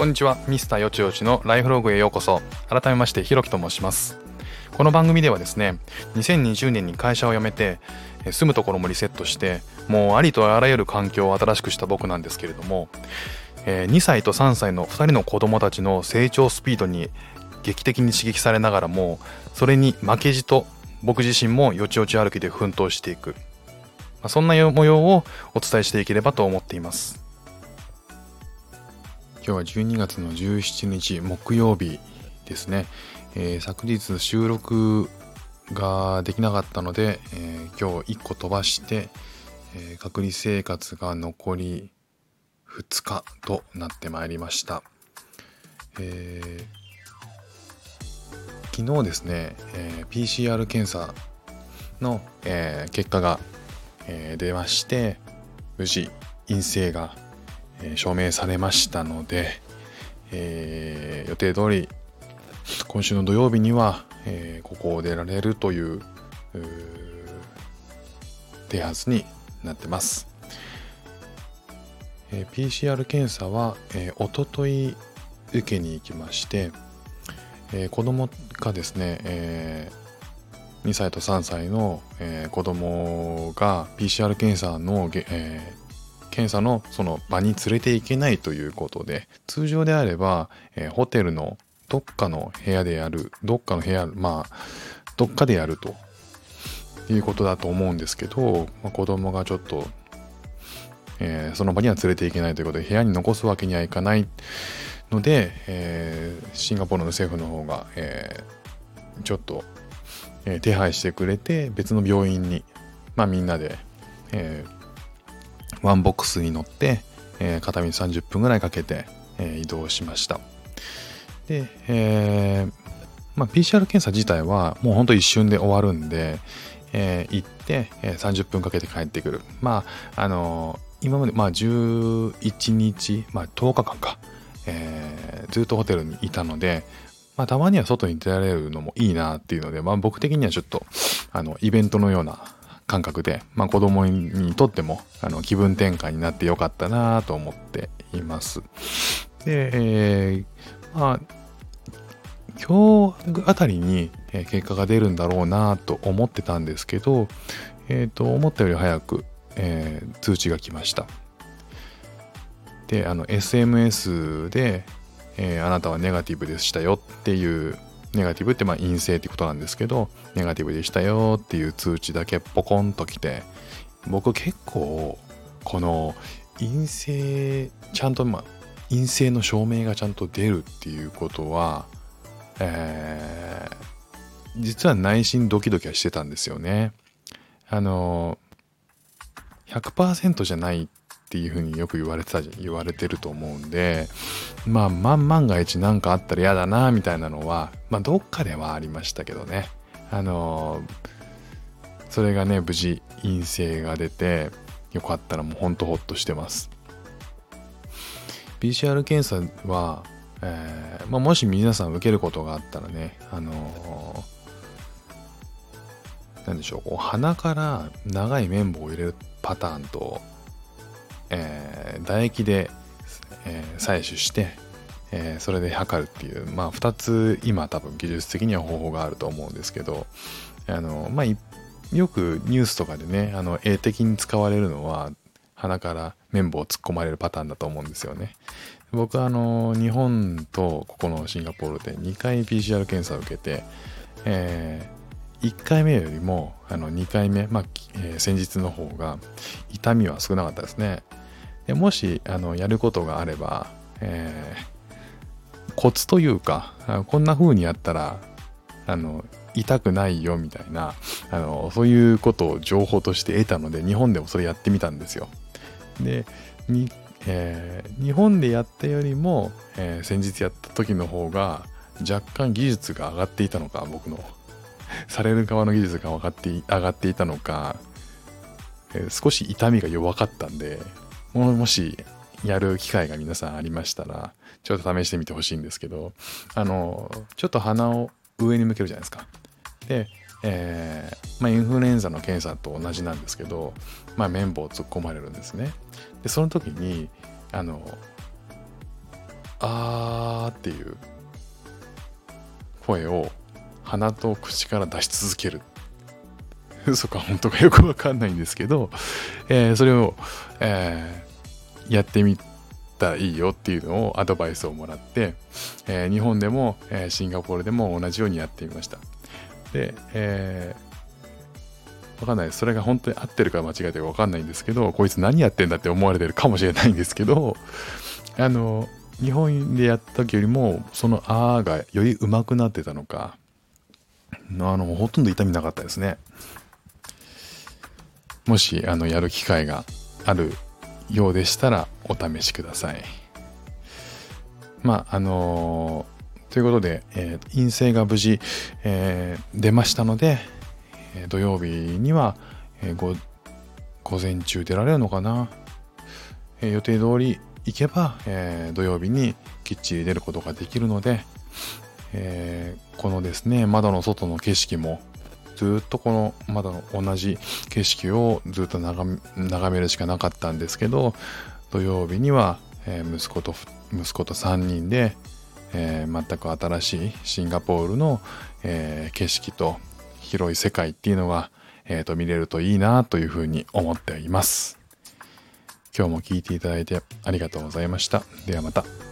こんにちは。ミスターよちよちのライフログへようこそ。改めましてひろきと申します。この番組ではですね2020年に会社を辞めて住むところもリセットしてもうありとあらゆる環境を新しくした僕なんですけれども2歳と3歳の2人の子供たちの成長スピードに劇的に刺激されながらもそれに負けじと僕自身もよちよち歩きで奮闘していく。そんな模様をお伝えしていければと思っています。今日は12月の17日木曜日ですね、えー、昨日収録ができなかったので、えー、今日1個飛ばして、えー、隔離生活が残り2日となってまいりました、えー、昨日ですね、え PCR 検査の、え結果が、え出まして無事陰性がえ証明されましたので、えー、予定通り今週の土曜日には、えー、ここを出られるという手はずになってます。えー、PCR 検査は、えー、おととい受けに行きまして、えー、子供がですね、えー、2歳と3歳の、えー、子供が PCR 検査の、え検査のその場に連れて行けないということで通常であれば、えー、ホテルのどっかの部屋でやるどっかの部屋まあどっかでやると。いうことだと思うんですけど、まあ、子供がちょっと、えー、その場には連れて行けないということで部屋に残すわけにはいかないので、えー、シンガポールの政府の方が、えー、ちょっと、え、手配してくれて別の病院に、まあ、みんなで、えー、ワンボックスに乗って、えー、片道30分ぐらいかけて、えー、移動しました。で、えーまあ、PCR 検査自体はもうほんと一瞬で終わるんで、えー、行って、えー、30分かけて帰ってくる。まあ、あのー、今まで、まあ、11日、まあ、10日間か、えー、ずっとホテルにいたので、まあ、たまには外に出られるのもいいなっていうので、まあ、僕的にはちょっと、あの、イベントのような感覚で、まあ、子供にとってもあの気分転換になってよかったなと思っています。で、えー、まあ今日あたりに結果が出るんだろうなと思ってたんですけど、えっ、ー、と思ったより早く、えー、通知が来ました。であの SMS で、えー、あなたはネガティブでしたよっていうネガティブってまあ陰性ってことなんですけど、ネガティブでしたよっていう通知だけポコンと来て、僕結構、この陰性、ちゃんとまあ、陰性の証明がちゃんと出るっていうことは、えー、実は内心ドキドキはしてたんですよね。あの、100%じゃないっていうふうによく言われてた言われてると思うんでまあ万万が一何かあったら嫌だなみたいなのはまあどっかではありましたけどね。あのそれがね無事陰性が出てよかったらもうほんとほっとしてます。PCR 検査は、えーまあ、もし皆さん受けることがあったらねあのー、でしょう鼻から長い綿棒を入れるパターンとえー、唾液で、えー、採取して、えー、それで測るっていう、まあ、2つ今多分技術的には方法があると思うんですけどあの、まあ、よくニュースとかでねあの絵的に使われるのは鼻から綿棒を突っ込まれるパターンだと思うんですよね。僕はあの日本とここのシンガポールで2回 PCR 検査を受けて、え1回目よりもあの2回目、まあえー、先日の方が痛みは少なかったですね。でもしあのやることがあれば、えー、コツというかこんな風にやったらあの痛くないよみたいなあのそういうことを情報として得たので日本でもそれやってみたんですよ。でに、えー、日本でやったよりも、えー、先日やった時の方が若干技術が上がっていたのか僕の される側の技術が上がって上がっていたのか、えー、少し痛みが弱かったんでももしやる機会が皆さんありましたら、ちょっと試してみてほしいんですけど、あの、ちょっと鼻を上に向けるじゃないですか。で、えー、まあ、インフルエンザの検査と同じなんですけど、まあ、綿棒を突っ込まれるんですね。で、その時に、あの、あーっていう声を鼻と口から出し続ける嘘か本当かよくわかんないんですけど、えー、それを、えー、やってみたらいいよっていうのをアドバイスをもらって、えー、日本でも、えー、シンガポールでも同じようにやってみました。で、えー、わかんないです。それが本当に合ってるか間違えてるかわかんないんですけどこいつ何やってんだって思われてるかもしれないんですけどあの日本でやった時よりもその「あー」がより上手くなってたのかあのほとんど痛みなかったですね。もしあのやる機会があるようでしたらお試しください。まああのー、ということで、えー、陰性が無事、えー、出ましたので、え土曜日には、え午前中出られるのかな、え予定通り行けば、え土曜日にきっちり出ることができるので、えこのですね窓の外の景色もずっとこのまだ同じ景色をずっと眺めるしかなかったんですけど土曜日には、えー、息子と息子と3人で、えー、全く新しいシンガポールの、えー、景色と広い世界っていうのが、えー、と見れるといいなというふうに思っています。今日も聴いていただいてありがとうございました。ではまた。